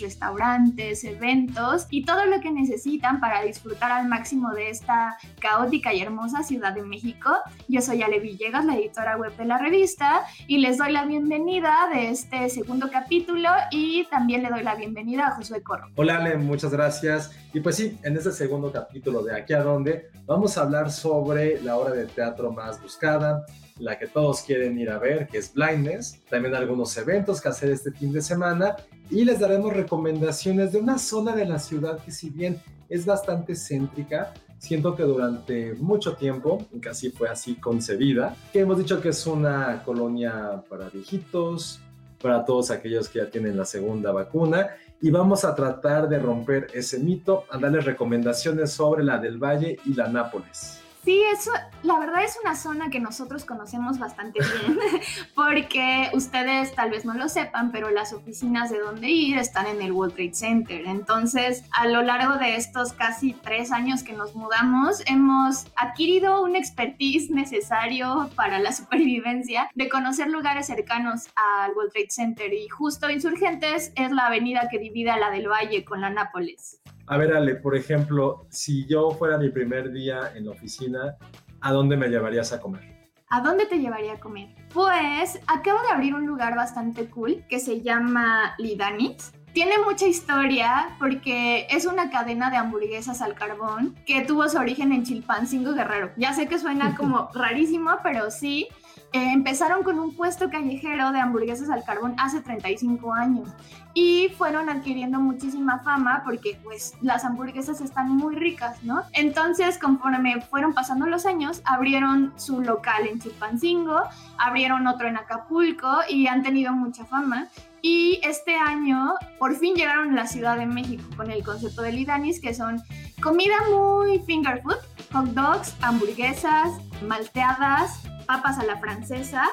Restaurantes, eventos y todo lo que necesitan para disfrutar al máximo de esta caótica y hermosa Ciudad de México. Yo soy Ale Villegas, la editora web de la revista, y les doy la bienvenida de este segundo capítulo y también le doy la bienvenida a Josué Corro. Hola Ale, muchas gracias. Y pues sí, en este segundo capítulo de Aquí a Dónde vamos a hablar sobre la obra de teatro más buscada, la que todos quieren ir a ver, que es Blindness, también algunos eventos que hacer este fin de semana y les daremos recomendaciones de una zona de la ciudad que si bien es bastante céntrica, siento que durante mucho tiempo, casi fue así concebida, que hemos dicho que es una colonia para viejitos, para todos aquellos que ya tienen la segunda vacuna y vamos a tratar de romper ese mito, a darles recomendaciones sobre la del Valle y la Nápoles. Sí, eso, la verdad es una zona que nosotros conocemos bastante bien, porque ustedes tal vez no lo sepan, pero las oficinas de donde ir están en el World Trade Center. Entonces, a lo largo de estos casi tres años que nos mudamos, hemos adquirido un expertise necesario para la supervivencia de conocer lugares cercanos al World Trade Center. Y justo Insurgentes es la avenida que divide la del Valle con la Nápoles. A ver, Ale, por ejemplo, si yo fuera mi primer día en la oficina, ¿a dónde me llevarías a comer? ¿A dónde te llevaría a comer? Pues acabo de abrir un lugar bastante cool que se llama Lidanis. Tiene mucha historia porque es una cadena de hamburguesas al carbón que tuvo su origen en Chilpancingo Guerrero. Ya sé que suena como rarísimo, pero sí. Eh, empezaron con un puesto callejero de hamburguesas al carbón hace 35 años y fueron adquiriendo muchísima fama porque pues las hamburguesas están muy ricas, ¿no? Entonces conforme fueron pasando los años, abrieron su local en Chilpancingo, abrieron otro en Acapulco y han tenido mucha fama. Y este año por fin llegaron a la Ciudad de México con el concepto de Lidanis, que son comida muy finger food, hot dogs, hamburguesas, malteadas, papas a la francesa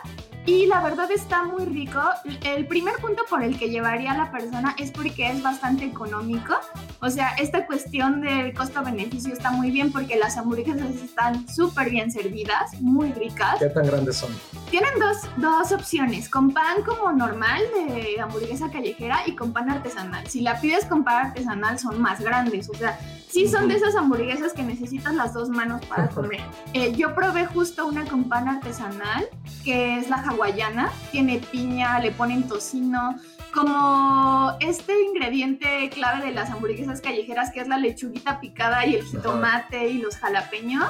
y la verdad está muy rico. El primer punto por el que llevaría a la persona es porque es bastante económico. O sea, esta cuestión del costo-beneficio está muy bien porque las hamburguesas están súper bien servidas, muy ricas. ¿Qué tan grandes son? Tienen dos, dos opciones, con pan como normal de hamburguesa callejera y con pan artesanal. Si la pides con pan artesanal son más grandes, o sea, Sí, son de esas hamburguesas que necesitas las dos manos para comer. Eh, yo probé justo una con pan artesanal, que es la hawaiana. Tiene piña, le ponen tocino, como este ingrediente clave de las hamburguesas callejeras, que es la lechuguita picada y el jitomate y los jalapeños.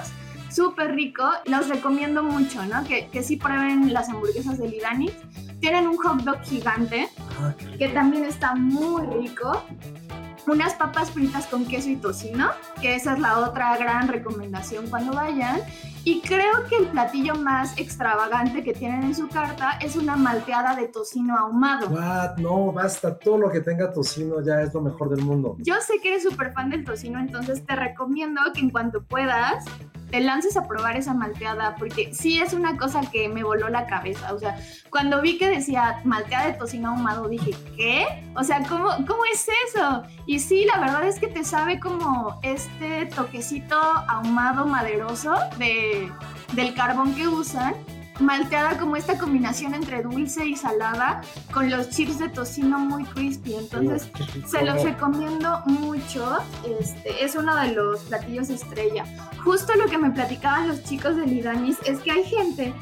Súper rico, los recomiendo mucho, ¿no? Que, que sí prueben las hamburguesas de Lidani. Tienen un hot dog gigante, ah, que también está muy rico unas papas fritas con queso y tocino, que esa es la otra gran recomendación cuando vayan. Y creo que el platillo más extravagante que tienen en su carta es una malteada de tocino ahumado. What? No, basta, todo lo que tenga tocino ya es lo mejor del mundo. Yo sé que eres súper fan del tocino, entonces te recomiendo que en cuanto puedas te lances a probar esa malteada, porque sí es una cosa que me voló la cabeza. O sea, cuando vi que decía malteada de tocino ahumado, dije, ¿qué? O sea, ¿cómo, cómo es eso? Y sí, la verdad es que te sabe como este toquecito ahumado maderoso de, del carbón que usan malteada como esta combinación entre dulce y salada con los chips de tocino muy crispy. Entonces, se los recomiendo mucho. Este, es uno de los platillos estrella. Justo lo que me platicaban los chicos de Lidanis es que hay gente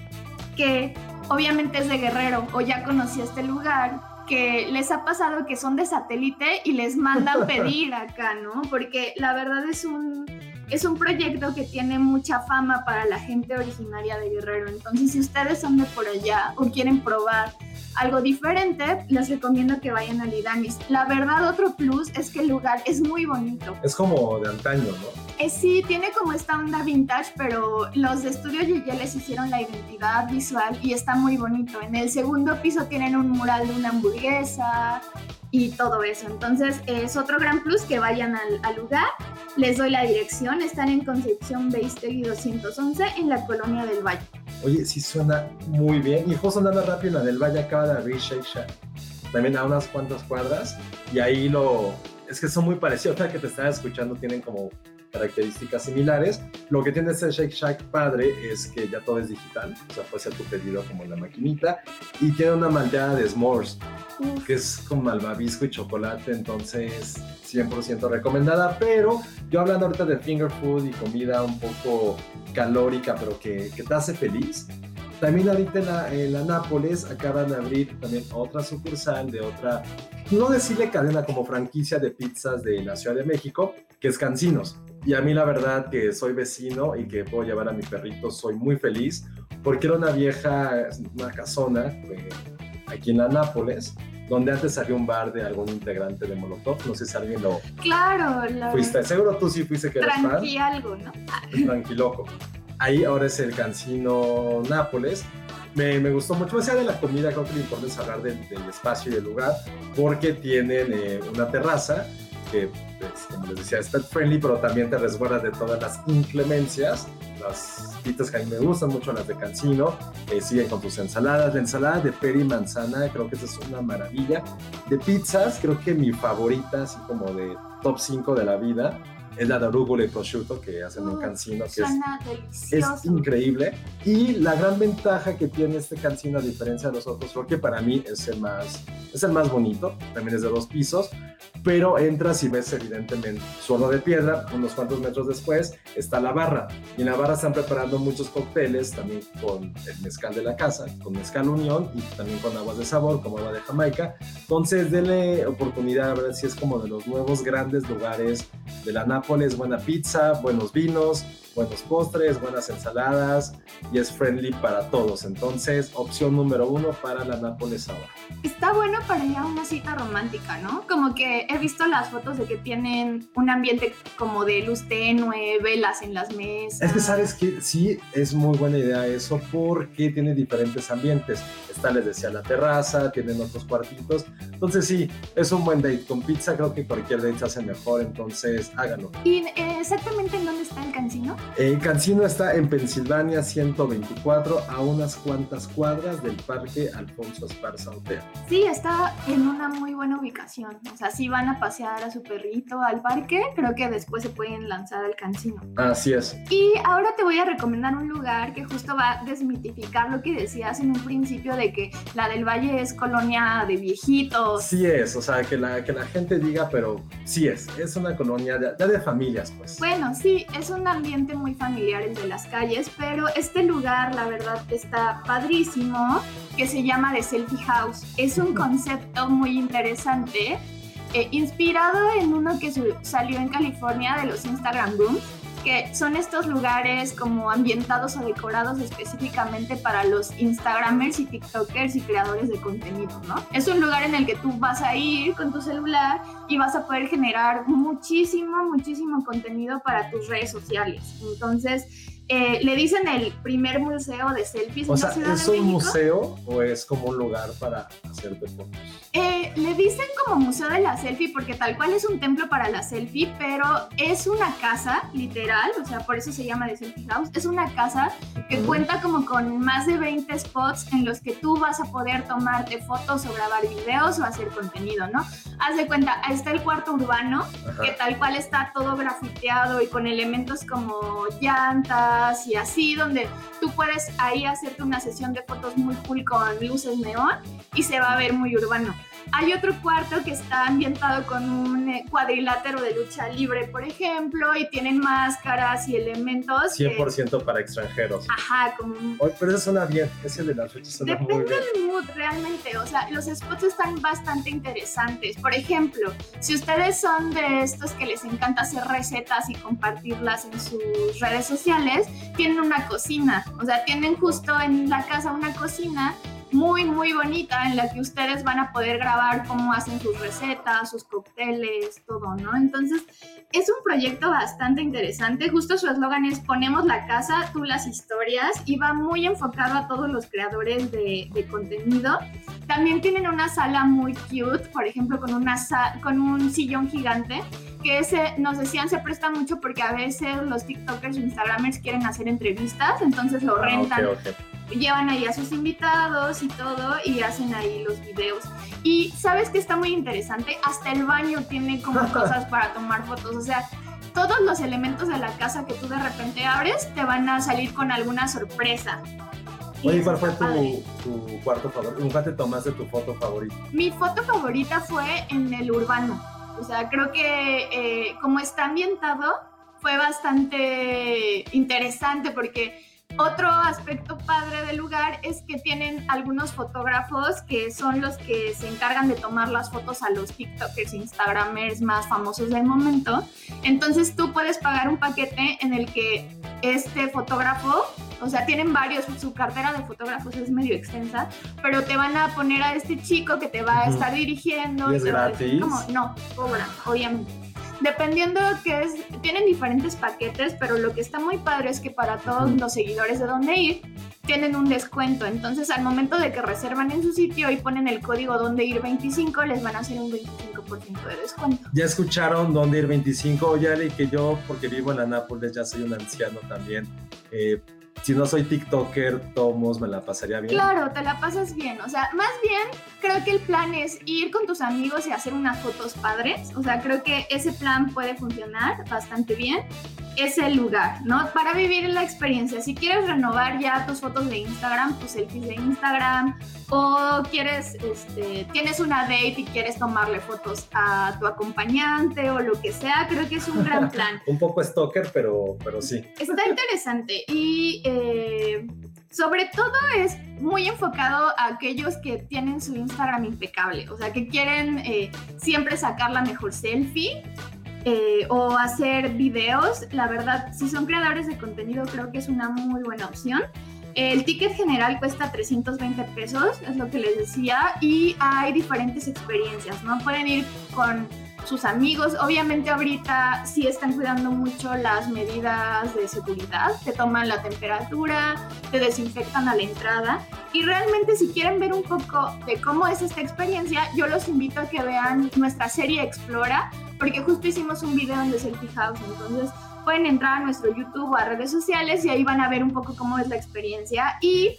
que obviamente es de Guerrero o ya conocía este lugar que les ha pasado que son de satélite y les mandan pedir acá, ¿no? Porque la verdad es un es un proyecto que tiene mucha fama para la gente originaria de Guerrero. Entonces, si ustedes son de por allá o quieren probar algo diferente, les recomiendo que vayan a Lidanis. La verdad, otro plus es que el lugar es muy bonito. Es como de antaño, ¿no? Eh, sí, tiene como esta onda vintage, pero los de Estudio Yeye les hicieron la identidad visual y está muy bonito. En el segundo piso tienen un mural de una hamburguesa y todo eso. Entonces, es otro gran plus que vayan al, al lugar. Les doy la dirección, están en Concepción Beistegui 211 en la Colonia del Valle. Oye, sí suena muy bien. Y justo andando rápido en la del Valle acaba de abrir Shake Shack. También a unas cuantas cuadras. Y ahí lo... Es que son muy parecidos. Ahora que te estaba escuchando tienen como características similares. Lo que tiene este Shake Shack padre es que ya todo es digital. O sea, puede ser tu pedido como en la maquinita. Y tiene una malteada de s'mores que es con malvavisco y chocolate, entonces 100% recomendada, pero yo hablando ahorita de finger food y comida un poco calórica, pero que, que te hace feliz, también ahorita en la, en la, Nápoles acaban de abrir también otra sucursal de otra, no decirle cadena como franquicia de pizzas de la Ciudad de México, que es Cancinos. Y a mí la verdad que soy vecino y que puedo llevar a mi perrito, soy muy feliz, porque era una vieja, una casona, eh, aquí en la Nápoles, donde antes había un bar de algún integrante de Molotov. No sé si alguien lo. Claro, lo... Fuiste, seguro tú sí fuiste que eras fan. algo, ¿no? Tranquiloco. Ahí ahora es el Cancino Nápoles. Me, me, gustó mucho, más allá de la comida, creo que lo importante es hablar del, del espacio y del lugar, porque tienen eh, una terraza que, pues, como les decía, es pet friendly, pero también te resguarda de todas las inclemencias. Las pizzas que a mí me gustan mucho, las de Cancino, eh, siguen con tus ensaladas. La ensalada de peri manzana, creo que esa es una maravilla. De pizzas, creo que mi favorita, así como de top 5 de la vida, es la de arugula y prosciutto que hacen en Cancino, que es, es, increíble. Y la gran ventaja que tiene este Cancino, a diferencia de los otros, porque para mí es el más, es el más bonito, también es de dos pisos, pero entras y ves evidentemente suelo de piedra, unos cuantos metros después está la barra, y en la barra están preparando muchos cócteles, también con el mezcal de la casa, con mezcal unión y también con aguas de sabor, como agua de Jamaica. Entonces, denle oportunidad a ver si es como de los nuevos grandes lugares de la Nápoles, buena pizza, buenos vinos, buenos postres, buenas ensaladas y es friendly para todos. Entonces, opción número uno para la Nápoles ahora. Está bueno para ir a una cita romántica, ¿no? Como que he visto las fotos de que tienen un ambiente como de luz tenue, velas en las mesas. Es que sabes que sí, es muy buena idea eso porque tiene diferentes ambientes. Está, les decía, la terraza, tienen otros cuartitos. Entonces sí, es un buen date. Con pizza creo que cualquier date se hace mejor, entonces háganlo. ¿Y eh, exactamente en dónde está el cancino? El Cancino está en Pensilvania 124, a unas cuantas cuadras del Parque Alfonso Esparza Hotel. Sí, está en una muy buena ubicación. O sea, si van a pasear a su perrito al parque, creo que después se pueden lanzar al Cancino. Así es. Y ahora te voy a recomendar un lugar que justo va a desmitificar lo que decías en un principio de que la del Valle es colonia de viejitos. Sí es, o sea, que la, que la gente diga, pero sí es, es una colonia ya de, de familias, pues. Bueno, sí, es un ambiente muy muy familiares de las calles, pero este lugar la verdad está padrísimo, que se llama The Selfie House. Es un concepto muy interesante, eh, inspirado en uno que salió en California de los Instagram Rooms que son estos lugares como ambientados o decorados específicamente para los Instagramers y TikTokers y creadores de contenido, ¿no? Es un lugar en el que tú vas a ir con tu celular y vas a poder generar muchísimo, muchísimo contenido para tus redes sociales. Entonces, eh, le dicen el primer museo de selfies. O sea, ¿es un museo o es como un lugar para hacerte fotos? Eh, le dicen como museo de la selfie porque tal cual es un templo para la selfie, pero es una casa, literal, o sea, por eso se llama The Selfie House. Es una casa que cuenta como con más de 20 spots en los que tú vas a poder tomarte fotos o grabar videos o hacer contenido, ¿no? Haz de cuenta, ahí está el cuarto urbano, que tal cual está todo grafiteado y con elementos como llantas y así, donde tú puedes ahí hacerte una sesión de fotos muy cool con luces neón y se va a ver muy urbano. Hay otro cuarto que está ambientado con un eh, cuadrilátero de lucha libre, por ejemplo, y tienen máscaras y elementos. 100% para extranjeros. Ajá, como pero eso suena bien, ese de las fechas suena Depende muy bien. del mood, realmente. O sea, los spots están bastante interesantes. Por ejemplo, si ustedes son de estos que les encanta hacer recetas y compartirlas en sus redes sociales, tienen una cocina. O sea, tienen justo en la casa una cocina muy, muy bonita en la que ustedes van a poder grabar cómo hacen sus recetas, sus cócteles, todo, ¿no? Entonces, es un proyecto bastante interesante. Justo su eslogan es ponemos la casa, tú las historias y va muy enfocado a todos los creadores de, de contenido. También tienen una sala muy cute, por ejemplo, con, una con un sillón gigante que ese, nos decían, se presta mucho porque a veces los TikTokers o Instagramers quieren hacer entrevistas, entonces lo Ah, rentan, ok, ok. Llevan ahí a sus invitados y todo y hacen ahí los videos. Y sabes que está muy interesante, hasta el baño tiene como cosas para tomar fotos, o sea, todos los elementos de la casa que tú de repente abres te van a salir con alguna sorpresa. Oye, ¿cuál fue tu, tu cuarto favorito? ¿Nunca te tomaste tu foto favorita? Mi foto favorita fue en el urbano. O sea, creo que eh, como está ambientado, fue bastante interesante porque otro aspecto padre del lugar es que tienen algunos fotógrafos que son los que se encargan de tomar las fotos a los TikTokers, Instagramers más famosos del momento. Entonces tú puedes pagar un paquete en el que este fotógrafo, o sea, tienen varios, su cartera de fotógrafos es medio extensa, pero te van a poner a este chico que te va a estar dirigiendo. ¿Y es gratis? no, cobran, obviamente. Dependiendo que es, tienen diferentes paquetes, pero lo que está muy padre es que para todos los seguidores de Donde Ir tienen un descuento. Entonces, al momento de que reservan en su sitio y ponen el código Donde Ir 25, les van a hacer un 25% de descuento. Ya escucharon dónde ir 25, oye Ale, que yo, porque vivo en Anápolis, ya soy un anciano también. eh, si no soy TikToker, tomos, me la pasaría bien. Claro, te la pasas bien. O sea, más bien creo que el plan es ir con tus amigos y hacer unas fotos padres. O sea, creo que ese plan puede funcionar bastante bien. Es el lugar, ¿no? Para vivir la experiencia. Si quieres renovar ya tus fotos de Instagram, tus selfies de Instagram, o quieres, este, tienes una date y quieres tomarle fotos a tu acompañante o lo que sea, creo que es un gran plan. Un poco stalker, pero, pero sí. Está interesante y eh, sobre todo es muy enfocado a aquellos que tienen su Instagram impecable, o sea, que quieren eh, siempre sacar la mejor selfie. Eh, o hacer videos, la verdad, si son creadores de contenido, creo que es una muy buena opción. El ticket general cuesta 320 pesos, es lo que les decía, y hay diferentes experiencias, ¿no? Pueden ir con sus amigos. Obviamente ahorita sí están cuidando mucho las medidas de seguridad, te toman la temperatura, te desinfectan a la entrada y realmente si quieren ver un poco de cómo es esta experiencia, yo los invito a que vean nuestra serie Explora, porque justo hicimos un video en Selfie House, entonces pueden entrar a nuestro YouTube o a redes sociales y ahí van a ver un poco cómo es la experiencia. Y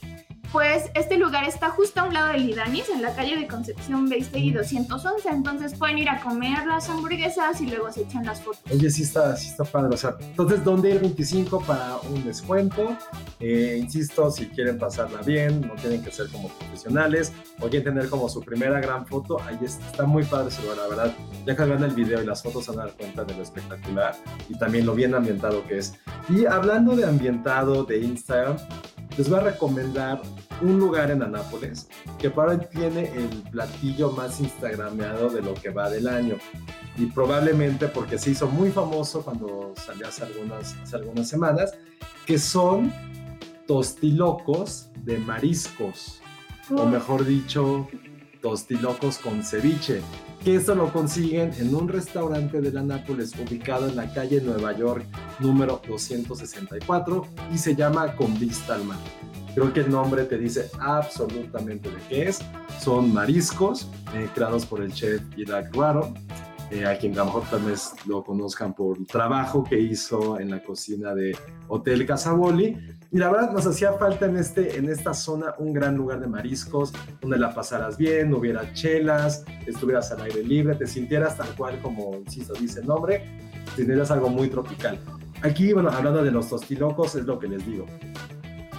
pues este lugar está justo a un lado de Lidanis, en la calle de Concepción Beistegui 211, entonces pueden ir a comer las hamburguesas y luego se echan las fotos. Oye, sí está, sí está padre. O sea, entonces, ¿dónde ir 25 para un descuento? Eh, insisto, si quieren pasarla bien, no tienen que ser como profesionales o quieren tener como su primera gran foto, ahí está, está muy padre ese lugar, la verdad. Ya que vean el video y las fotos van a dar cuenta de lo espectacular y también lo bien ambientado que es. Y hablando de ambientado de Instagram, les voy a recomendar un lugar en Anápolis que para hoy tiene el platillo más instagrameado de lo que va del año. Y probablemente porque se hizo muy famoso cuando salió hace algunas, hace algunas semanas, que son tostilocos de mariscos, o mejor dicho, tostilocos con ceviche. Que esto lo consiguen en un restaurante de la Nápoles ubicado en la calle Nueva York número 264 y se llama Con Vista al Mar. Creo que el nombre te dice absolutamente de qué es. Son mariscos eh, creados por el chef Irak Ruaro, eh, a quien a lo mejor tal lo conozcan por el trabajo que hizo en la cocina de Hotel Casaboli. Y la verdad nos hacía falta en, este, en esta zona un gran lugar de mariscos, donde la pasaras bien, hubiera chelas, estuvieras al aire libre, te sintieras tal cual como, insisto, dice el nombre, tendrías algo muy tropical. Aquí, bueno, hablando de los tostilocos, es lo que les digo.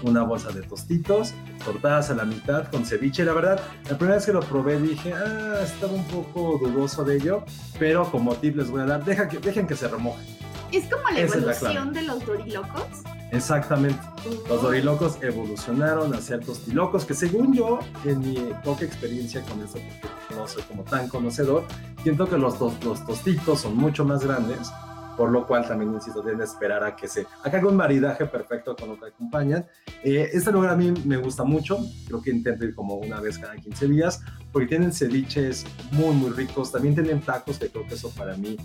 Una bolsa de tostitos, cortadas a la mitad con ceviche. La verdad, la primera vez que lo probé dije, ah, estaba un poco dudoso de ello, pero como tip les voy a dar, deja que, dejen que se remoje. Es como la Esa es la evolución de los dorilocos. Exactamente. Los dorilocos evolucionaron a ser tostilocos, que según yo, en mi poca experiencia con esto, porque no soy como tan conocedor, siento que los, tos- los tostitos son mucho más grandes, por lo cual también, insisto, deben esperar a que se que haga un maridaje perfecto con lo que acompañan. Eh, este lugar a mí me gusta mucho, creo que intento ir como una vez cada 15 días, porque tienen ceviches muy, muy ricos, también tienen tacos, que creo que eso para mí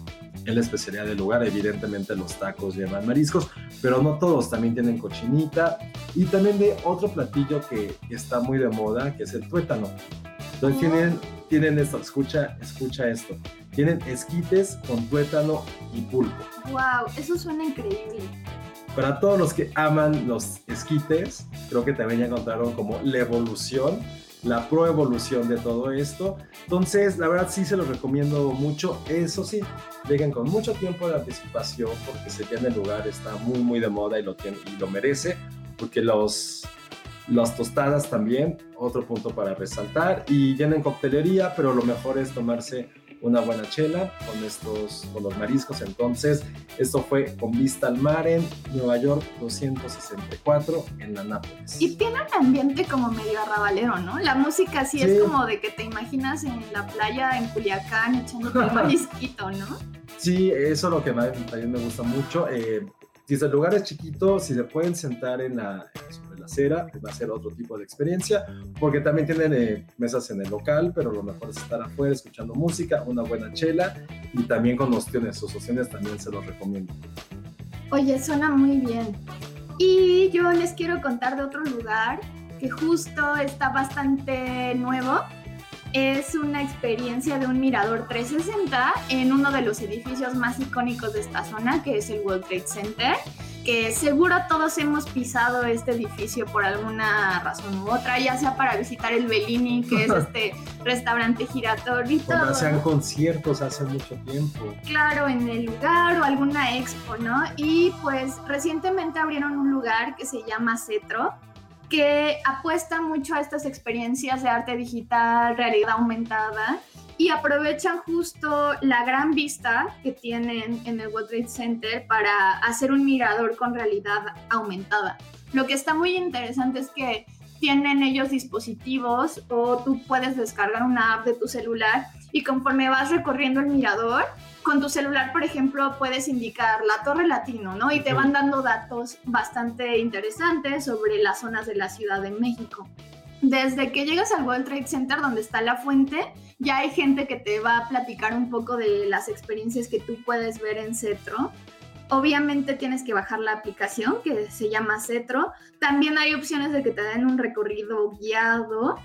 es la especialidad del lugar, evidentemente los tacos llevan mariscos, pero no todos, también tienen cochinita y también de otro platillo que está muy de moda, que es el tuétano. Entonces tienen, tienen esto, escucha, escucha esto. Tienen esquites con tuétano y pulpo. ¡Wow! Eso suena increíble. Para todos los que aman los esquites, creo que también ya encontraron como la evolución, la proevolución de todo esto. Entonces, la verdad sí se los recomiendo mucho. Eso sí, lleguen con mucho tiempo de anticipación porque se tiene el lugar, está muy, muy de moda y lo, tiene, y lo merece. Porque los, las tostadas también, otro punto para resaltar. Y tienen coctelería, pero lo mejor es tomarse una buena chela con estos con los mariscos. Entonces, esto fue con vista al mar en Nueva York 264 en la Nápoles. Y tiene un ambiente como medio arrabalero, ¿no? La música sí, es como de que te imaginas en la playa en Culiacán echándote un marisquito, ¿no? Sí, eso es lo que también me gusta mucho. Eh, si el lugar es chiquito, si se pueden sentar en la, sobre la acera, va a ser otro tipo de experiencia, porque también tienen eh, mesas en el local, pero lo mejor es estar afuera escuchando música, una buena chela y también con opciones. Sus opciones también se los recomiendo. Oye, suena muy bien. Y yo les quiero contar de otro lugar que justo está bastante nuevo es una experiencia de un mirador 360 en uno de los edificios más icónicos de esta zona, que es el World Trade Center, que seguro todos hemos pisado este edificio por alguna razón u otra, ya sea para visitar el Bellini, que es este restaurante giratorio y todo. sean conciertos hace mucho tiempo. Claro, en el lugar o alguna expo, ¿no? Y pues recientemente abrieron un lugar que se llama Cetro, que apuesta mucho a estas experiencias de arte digital, realidad aumentada y aprovechan justo la gran vista que tienen en el World Trade Center para hacer un mirador con realidad aumentada. Lo que está muy interesante es que tienen ellos dispositivos o tú puedes descargar una app de tu celular y conforme vas recorriendo el mirador, con tu celular, por ejemplo, puedes indicar la Torre Latino, ¿no? Y te van dando datos bastante interesantes sobre las zonas de la Ciudad de México. Desde que llegas al World Trade Center, donde está la fuente, ya hay gente que te va a platicar un poco de las experiencias que tú puedes ver en Cetro. Obviamente tienes que bajar la aplicación que se llama Cetro. También hay opciones de que te den un recorrido guiado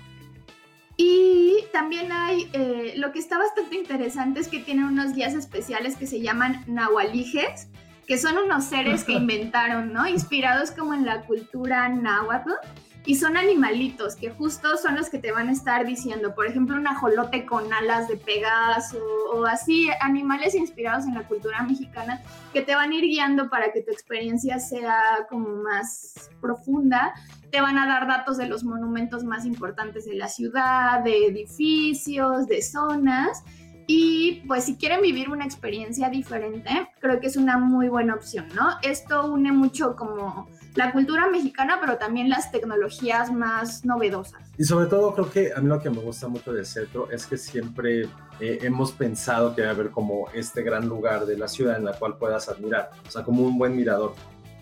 y también hay, eh, lo que está bastante interesante es que tienen unos guías especiales que se llaman nahualijes, que son unos seres que inventaron, ¿no? Inspirados como en la cultura náhuatl. Y son animalitos que justo son los que te van a estar diciendo, por ejemplo, un ajolote con alas de Pegaso o así, animales inspirados en la cultura mexicana que te van a ir guiando para que tu experiencia sea como más profunda te van a dar datos de los monumentos más importantes de la ciudad, de edificios, de zonas. Y pues si quieren vivir una experiencia diferente, creo que es una muy buena opción, ¿no? Esto une mucho como la cultura mexicana, pero también las tecnologías más novedosas. Y sobre todo creo que a mí lo que me gusta mucho de Centro es que siempre eh, hemos pensado que va a haber como este gran lugar de la ciudad en la cual puedas admirar, o sea, como un buen mirador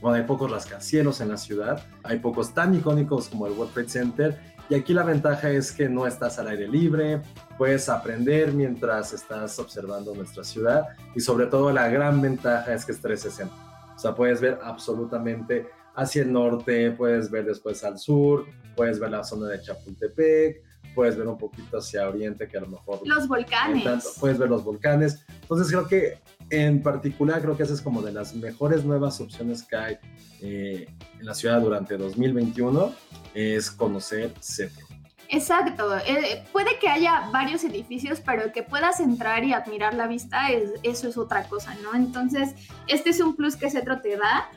hay pocos rascacielos en la ciudad, hay pocos tan icónicos como el World Trade Center, y aquí la ventaja es que no estás al aire libre, puedes aprender mientras estás observando nuestra ciudad, y sobre todo la gran ventaja es que es 360. O sea, puedes ver absolutamente hacia el norte, puedes ver después al sur, puedes ver la zona de Chapultepec, puedes ver un poquito hacia oriente que a lo mejor... Los volcanes. puedes ver los volcanes. Entonces creo que en particular creo que esa es como de las mejores nuevas opciones que hay eh, en la ciudad durante 2021, es conocer Cetro. Exacto, eh, puede que haya varios edificios, pero que puedas entrar y admirar la vista, es, eso es otra cosa, ¿no? Entonces, este es un plus que Cetro te da.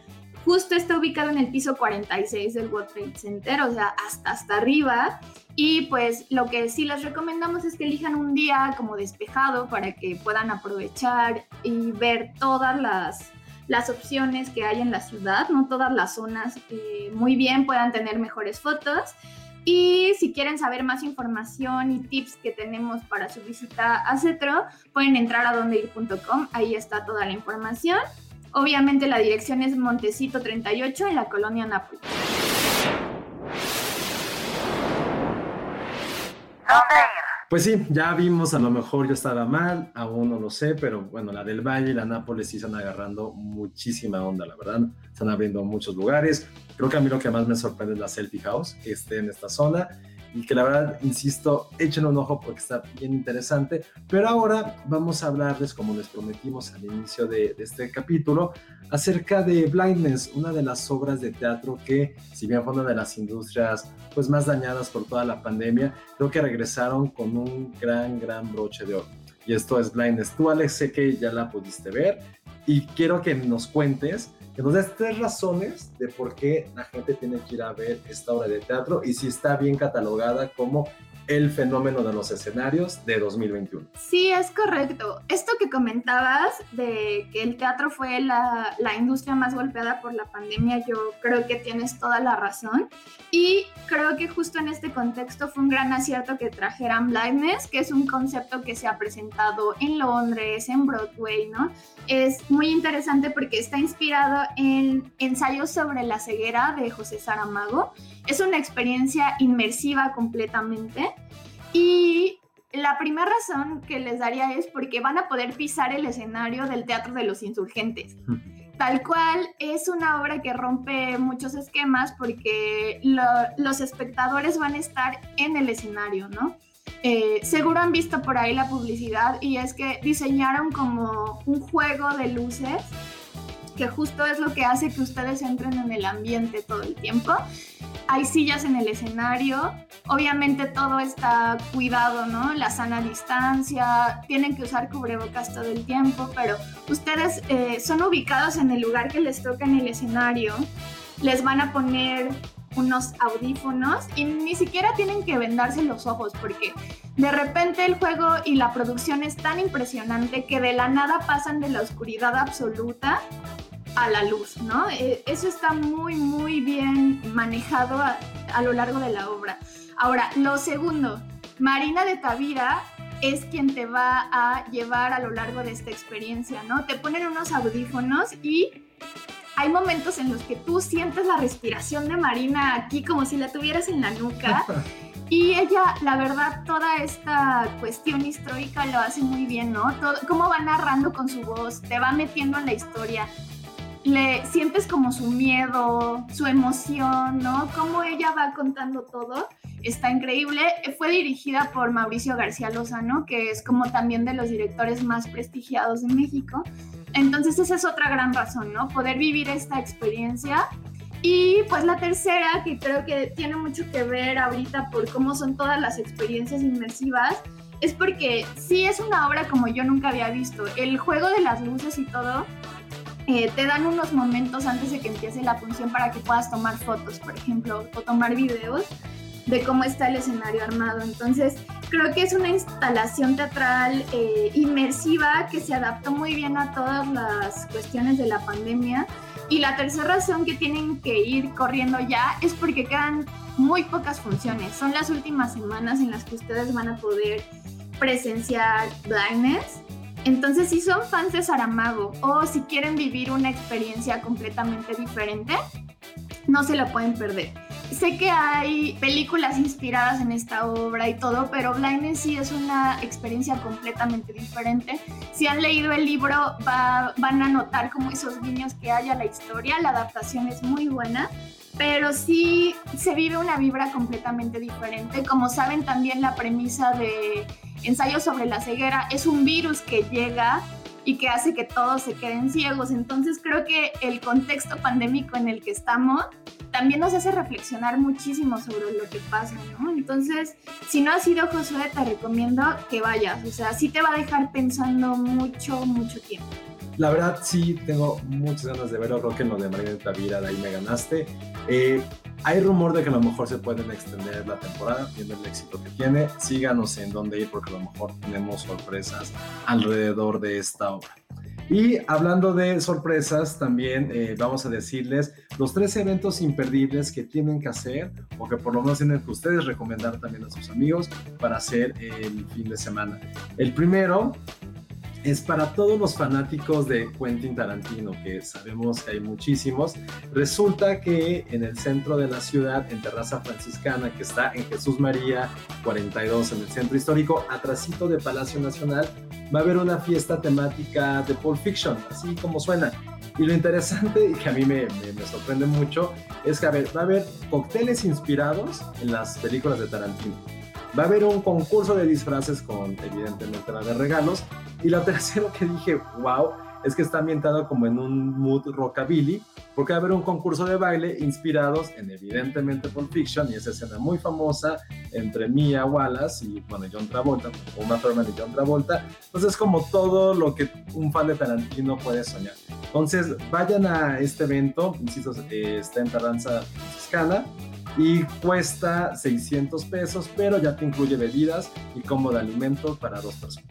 Justo está ubicado en el piso 46 del World Trade Center, o sea, hasta, hasta arriba. Y pues lo que sí les recomendamos es que elijan un día como despejado para que puedan aprovechar y ver todas las, las opciones que hay en la ciudad, no todas las zonas eh, muy bien, puedan tener mejores fotos. Y si quieren saber más información y tips que tenemos para su visita a Cetro, pueden entrar a dondeir.com, ahí está toda la información. Obviamente la dirección es Montecito 38 en la colonia Nápoles. Pues sí, ya vimos, a lo mejor yo estaba mal, aún no lo sé, pero bueno, la del Valle y la Nápoles sí están agarrando muchísima onda, la verdad. Están abriendo muchos lugares. Creo que a mí lo que más me sorprende es la Selfie House, que esté en esta zona. Y que la verdad, insisto, echen un ojo porque está bien interesante. Pero ahora vamos a hablarles, como les prometimos al inicio de, este capítulo, acerca de Blindness, una de las obras de teatro que, si bien fue una de las industrias pues, más dañadas por toda la pandemia, creo que regresaron con un gran, gran broche de oro. Y esto es Blindness. Tú, Alex, sé que ya la pudiste ver y quiero que nos cuentes que nos tres razones de por qué la gente tiene que ir a ver esta obra de teatro y si está bien catalogada como el fenómeno de los escenarios de 2021. Sí, es correcto. Esto que comentabas de que el teatro fue la, la, industria más golpeada por la pandemia, yo creo que tienes toda la razón. Y creo que justo en este contexto fue un gran acierto que trajeran Blindness, que es un concepto que se ha presentado en Londres, en Broadway, ¿no? Es muy interesante porque está inspirado en ensayos sobre la ceguera de José Saramago. Es una experiencia inmersiva completamente y la primera razón que les daría es porque van a poder pisar el escenario del Teatro de los Insurgentes. Tal cual es una obra que rompe muchos esquemas porque los espectadores van a estar en el escenario, ¿no? Eh, seguro han visto por ahí la publicidad y es que diseñaron como un juego de luces que justo es lo que hace que ustedes entren en el ambiente todo el tiempo hay sillas en el escenario, obviamente todo está cuidado, ¿no? La sana distancia, tienen que usar cubrebocas todo el tiempo, pero ustedes eh, son ubicados en el lugar que les toca en el escenario, les van a poner unos audífonos y ni siquiera tienen que vendarse los ojos porque de repente el juego y la producción es tan impresionante que de la nada pasan de la oscuridad absoluta a la luz, ¿no? Eh, eso está muy, muy bien manejado a, lo largo de la obra. Ahora, lo segundo, Marina de Tavira es quien te va a llevar a lo largo de esta experiencia, ¿no? Te ponen unos audífonos y hay momentos en los que tú sientes la respiración de Marina aquí como si la tuvieras en la nuca. Y ella, la verdad, toda esta cuestión histórica lo hace muy bien, ¿no? Todo, cómo va narrando con su voz, te va metiendo en la historia le sientes como su miedo, su emoción, ¿no? Cómo ella va contando todo. Está increíble. Fue dirigida por Mauricio García Lozano, que es como también de los directores más prestigiados de México. Entonces esa es otra gran razón, ¿no? Poder vivir esta experiencia. Y pues la tercera, que creo que tiene mucho que ver ahorita por cómo son todas las experiencias inmersivas, es porque sí es una obra como yo nunca había visto. El juego de las luces y todo eh, te dan unos momentos antes de que empiece la función para que puedas tomar fotos, por ejemplo, o tomar videos de cómo está el escenario armado. Entonces, creo que es una instalación teatral eh, inmersiva que se adaptó muy bien a todas las cuestiones de la pandemia. Y la tercera razón que tienen que ir corriendo ya es porque quedan muy pocas funciones. Son las últimas semanas en las que ustedes van a poder presenciar Blindness entonces, si son fans de Saramago o si quieren vivir una experiencia completamente diferente, no se la pueden perder. Sé que hay películas inspiradas en esta obra y todo, pero Blindness sí es una experiencia completamente diferente. Si han leído el libro, van a notar como esos guiños que hay a la historia. La adaptación es muy buena, pero sí se vive una vibra completamente diferente. Como saben, también la premisa de ensayo sobre la ceguera es un virus que llega y que hace que todos se queden ciegos. Entonces creo que el contexto pandémico en el que estamos también nos hace reflexionar muchísimo sobre lo que pasa, ¿no? Entonces, si no has ido Josué, te recomiendo que vayas. O sea, sí te va a dejar pensando mucho, mucho tiempo. La verdad, sí, tengo muchas ganas de verlo. Creo que en lo de Marina Tavira, de ahí me ganaste. Eh, hay rumor de que a lo mejor se pueden extender la temporada, viendo el éxito que tiene. Síganos en dónde ir porque a lo mejor tenemos sorpresas alrededor de esta obra. Y hablando de sorpresas, también eh, vamos a decirles los tres eventos imperdibles que tienen que hacer o que por lo menos tienen que ustedes recomendar también a sus amigos para hacer el fin de semana. El primero es para todos los fanáticos de Quentin Tarantino, que sabemos que hay muchísimos. Resulta que en el centro de la ciudad, en Terraza Franciscana, que está en Jesús María 42, en el centro histórico, atrasito de Palacio Nacional, va a haber una fiesta temática de Pulp Fiction, así como suena. Y lo interesante y que a mí me, sorprende mucho es que va a haber cócteles inspirados en las películas de Tarantino. Va a haber un concurso de disfraces con evidentemente la de regalos. Y lo tercero que dije, wow, es que está ambientado como en un mood rockabilly, porque va a haber un concurso de baile inspirados en evidentemente Pulp Fiction y esa escena muy famosa entre Mia Wallace y bueno, John Travolta, Uma Thurman y John Travolta. Entonces es como todo lo que un fan de Tarantino puede soñar. Entonces vayan a este evento, insisto, eh, está en Terranza Franciscana y cuesta 600 pesos, pero ya te incluye bebidas y como de alimento para dos personas.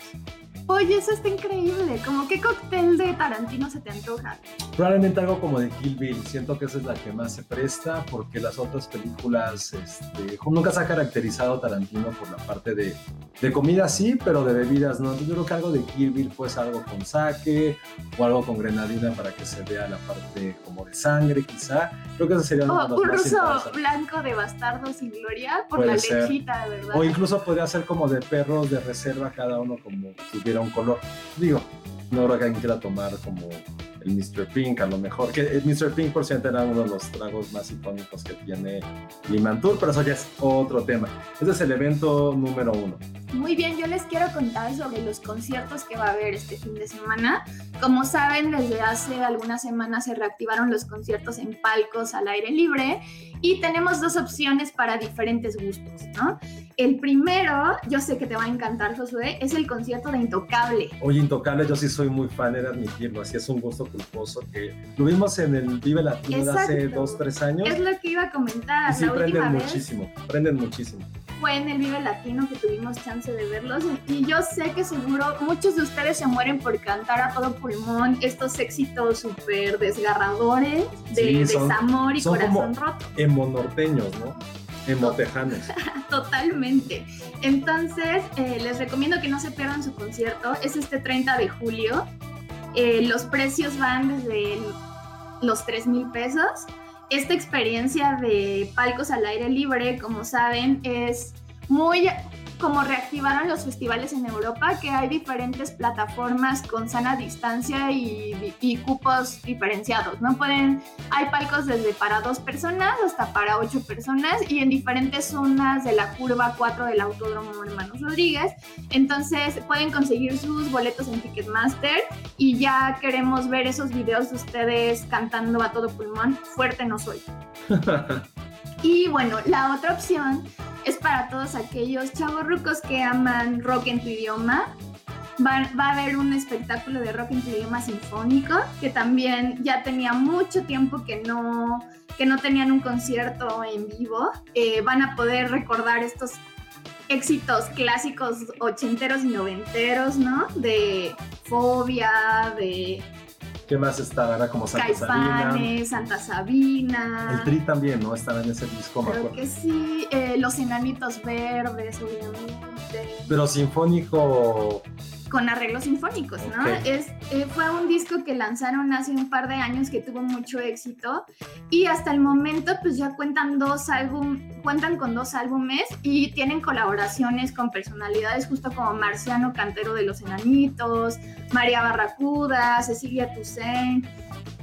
Oye, eso está increíble. ¿Cómo qué cóctel de Tarantino se te antoja? Probablemente algo como de Kill Bill. Siento que esa es la que más se presta porque las otras películas este, nunca se ha caracterizado Tarantino por la parte de, de comida, sí, pero de bebidas no. Yo creo que algo de Kill Bill pues algo con sake o algo con grenadina para que se vea la parte como de sangre, quizá. Creo que eso sería oh, un ruso blanco de bastardo sin gloria por Puede la ser. lechita, verdad. O incluso podría ser como de perros de reserva, cada uno como tuviera un color. Digo, no creo que alguien quiera tomar como el Mr. Pink, a lo mejor. Que el Mr. Pink, por cierto, era uno de los tragos más icónicos que tiene Limantur, pero eso ya es otro tema. Ese es el evento número uno. Muy bien, yo les quiero contar sobre los conciertos que va a haber este fin de semana. Como saben, desde hace algunas semanas se reactivaron los conciertos en palcos al aire libre y tenemos dos opciones para diferentes gustos, ¿no? El primero, yo sé que te va a encantar, Josué, es el concierto de Intocable. Oye, Intocable, yo sí soy muy fan, de admitirlo, así es un gusto culposo que lo vimos en el Vive Latino hace dos, tres años. Es lo que iba a comentar. Y sí, prenden muchísimo, prenden muchísimo fue en el Vive Latino que tuvimos chance de verlos y yo sé que seguro muchos de ustedes se mueren por cantar a todo pulmón estos éxitos súper desgarradores de desamor y corazón roto. Emonorteños, ¿no? Emotejanos. Totalmente. Entonces, eh, les recomiendo que no se pierdan su concierto. Es este 30 de julio. Eh, los precios van desde los 3 mil pesos esta experiencia de palcos al aire libre, como saben, es muy como reactivaron los festivales en Europa, que hay diferentes plataformas con sana distancia y, y, cupos diferenciados, ¿no? Pueden, hay palcos desde para dos personas hasta para ocho personas y en diferentes zonas de la curva 4 del Autódromo Hermanos Rodríguez. Entonces pueden conseguir sus boletos en Ticketmaster y ya queremos ver esos videos de ustedes cantando a todo pulmón. Fuerte no soy. y bueno, la otra opción es para todos aquellos chavos rucos que aman rock en tu idioma. Va, va, a haber un espectáculo de rock en tu idioma sinfónico, que también ya tenía mucho tiempo que no, que no tenían un concierto en vivo. Eh, van a poder recordar estos éxitos clásicos ochenteros y noventeros, ¿no? De Fobia, de ¿Qué más estaba? Como Santa Sabina. Santa Sabina. El Tri también, ¿no? Estaba en ese disco, me acuerdo. que sí. Eh, los Enanitos Verdes, obviamente. Pero sinfónico con arreglos sinfónicos, ¿no? Es, eh, fue un disco que lanzaron hace un par de años que tuvo mucho éxito y hasta el momento pues ya cuentan dos álbum, cuentan con dos álbumes y tienen colaboraciones con personalidades justo como Marciano Cantero de los Enanitos, María Barracuda, Cecilia Toussaint,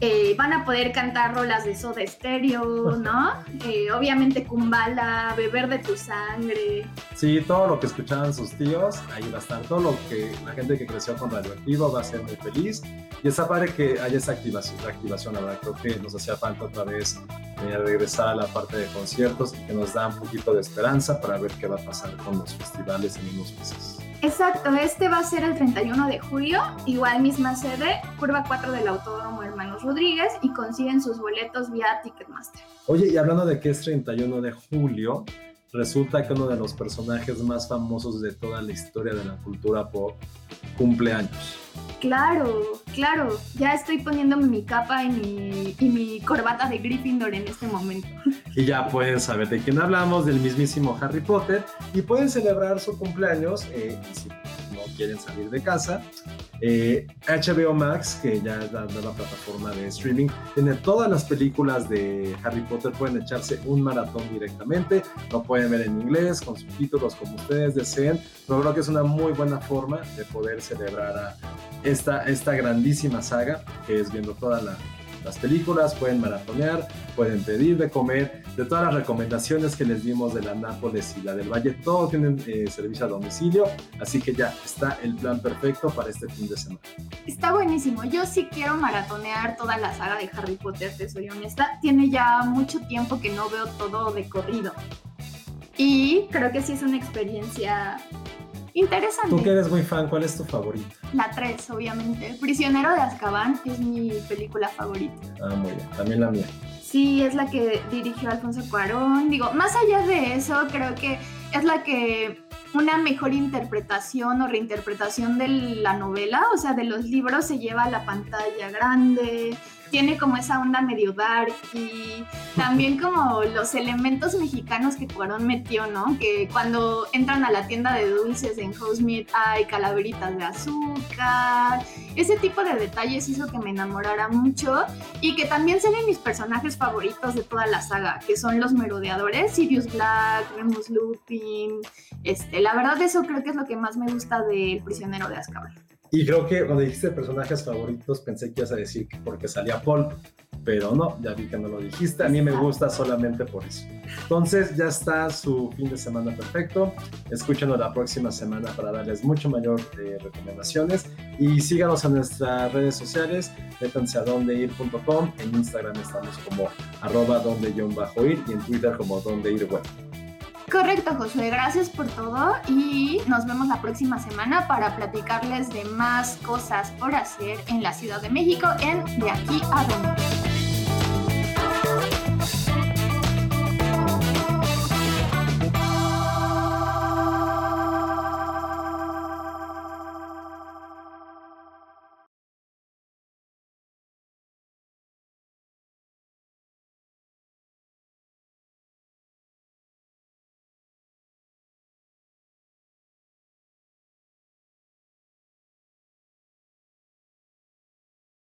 eh, van a poder cantar rolas de Soda Stereo, ¿no? Eh, obviamente Kumbala, Beber de tu sangre. Sí, todo lo que escuchaban sus tíos, ahí va a estar. Todo lo que la gente que creció con Radioactivo va a ser muy feliz. Y está padre que haya esa activación, la activación, la verdad. Creo que nos hacía falta otra vez eh, regresar a la parte de conciertos y que nos da un poquito de esperanza para ver qué va a pasar con los festivales en unos meses. Exacto, este va a ser el 31 de julio, igual misma sede, curva 4 del Autódromo Hermanos Rodríguez y consiguen sus boletos vía Ticketmaster. Oye, y hablando de que es 31 de julio, resulta que uno de los personajes más famosos de toda la historia de la cultura pop cumple años. Claro, claro, ya estoy poniéndome mi capa y mi, y mi corbata de Gryffindor en este momento. Y ya pueden saber de quién hablamos, del mismísimo Harry Potter, y pueden celebrar su cumpleaños, eh, si quieren salir de casa, HBO eh, Max, que ya es la nueva plataforma de streaming, tiene todas las películas de Harry Potter, pueden echarse un maratón directamente, lo pueden ver en inglés, con subtítulos como ustedes deseen, pero creo que es una muy buena forma de poder celebrar a esta, esta grandísima saga, que es viendo toda la, las películas, pueden maratonear, pueden pedir de comer, de todas las recomendaciones que les dimos de la Nápoles y la del Valle, todo tienen eh, servicio a domicilio, así que ya está el plan perfecto para este fin de semana. Está buenísimo, yo sí quiero maratonear toda la saga de Harry Potter, te soy honesta, tiene ya mucho tiempo que no veo todo de corrido. Y creo que sí es una experiencia interesante. Tú que eres muy fan, ¿cuál es tu favorito? La 3, obviamente. Prisionero de Azkaban es mi película favorita. Ah, muy bien. También la mía. Sí, es la que dirigió Alfonso Cuarón. Digo, más allá de eso, creo que es la que una mejor interpretación o reinterpretación de la novela, o sea, de los libros se lleva a la pantalla grande tiene como esa onda medio dark y también como los elementos mexicanos que Cuarón metió, ¿no? Que cuando entran a la tienda de dulces en Housemaid hay calaveritas de azúcar. Ese tipo de detalles hizo que me enamorara mucho y que también sean mis personajes favoritos de toda la saga, que son los merodeadores, Sirius Black, Remus Lupin. Este, la verdad eso creo que es lo que más me gusta del prisionero de Azkaban. Y creo que cuando dijiste personajes favoritos pensé que ibas a decir que porque salía Paul, pero no, ya vi que no lo dijiste. A mí me gusta solamente por eso. Entonces ya está su fin de semana perfecto. Escúchenos la próxima semana para darles mucho mayor eh, recomendaciones y síganos en nuestras redes sociales. Métanse a dondeir.com. En Instagram estamos como arroba donde-ir y en Twitter como donde ir web. Correcto, Josué. Gracias por todo y nos vemos la próxima semana para platicarles de más cosas por hacer en la Ciudad de México en De aquí a donde.